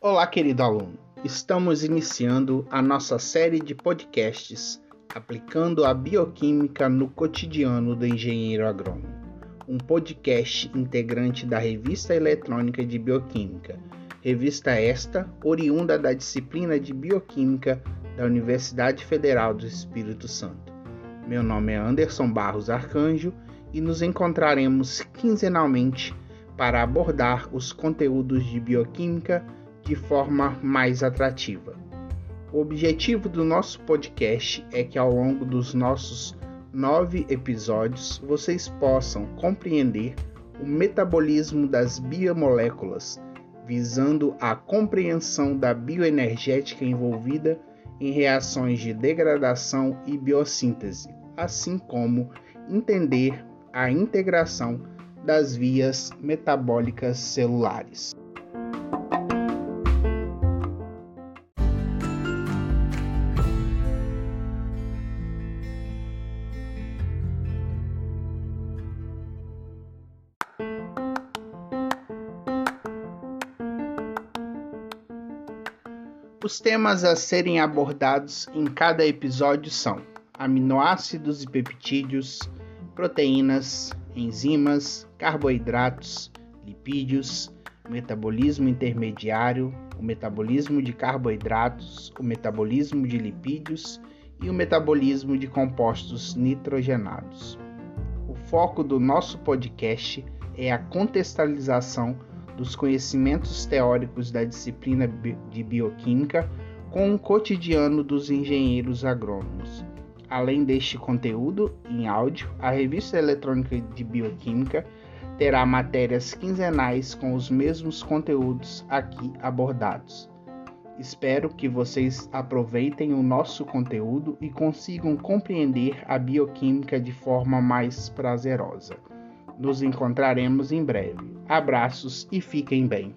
Olá, querido aluno. Estamos iniciando a nossa série de podcasts aplicando a bioquímica no cotidiano do engenheiro agrônomo. Um podcast integrante da Revista Eletrônica de Bioquímica. Revista esta oriunda da disciplina de Bioquímica da Universidade Federal do Espírito Santo. Meu nome é Anderson Barros Arcanjo e nos encontraremos quinzenalmente para abordar os conteúdos de bioquímica de forma mais atrativa. O objetivo do nosso podcast é que ao longo dos nossos nove episódios vocês possam compreender o metabolismo das biomoléculas, visando a compreensão da bioenergética envolvida em reações de degradação e biossíntese, assim como entender a integração das vias metabólicas celulares. Os temas a serem abordados em cada episódio são aminoácidos e peptídeos, proteínas, enzimas, carboidratos, lipídios, metabolismo intermediário, o metabolismo de carboidratos, o metabolismo de lipídios e o metabolismo de compostos nitrogenados. O foco do nosso podcast é a contextualização dos conhecimentos teóricos da disciplina de bioquímica com o cotidiano dos engenheiros agrônomos. Além deste conteúdo em áudio, a revista eletrônica de bioquímica terá matérias quinzenais com os mesmos conteúdos aqui abordados. Espero que vocês aproveitem o nosso conteúdo e consigam compreender a bioquímica de forma mais prazerosa. Nos encontraremos em breve. Abraços e fiquem bem.